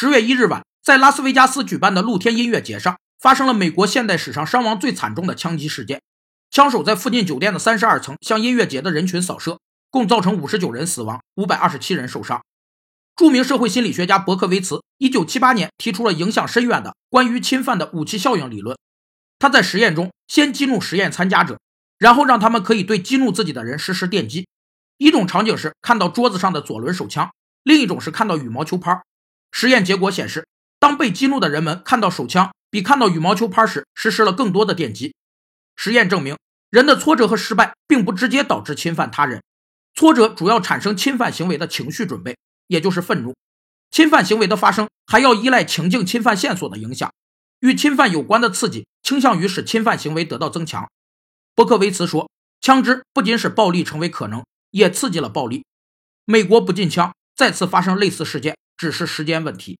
十月一日晚，在拉斯维加斯举办的露天音乐节上，发生了美国现代史上伤亡最惨重的枪击事件。枪手在附近酒店的三十二层向音乐节的人群扫射，共造成五十九人死亡，五百二十七人受伤。著名社会心理学家伯克维茨一九七八年提出了影响深远的关于侵犯的武器效应理论。他在实验中先激怒实验参加者，然后让他们可以对激怒自己的人实施电击。一种场景是看到桌子上的左轮手枪，另一种是看到羽毛球拍。实验结果显示，当被激怒的人们看到手枪比看到羽毛球拍时，实施了更多的电击。实验证明，人的挫折和失败并不直接导致侵犯他人，挫折主要产生侵犯行为的情绪准备，也就是愤怒。侵犯行为的发生还要依赖情境侵犯线索的影响，与侵犯有关的刺激倾向于使侵犯行为得到增强。伯克维茨说，枪支不仅使暴力成为可能，也刺激了暴力。美国不禁枪再次发生类似事件，只是时间问题。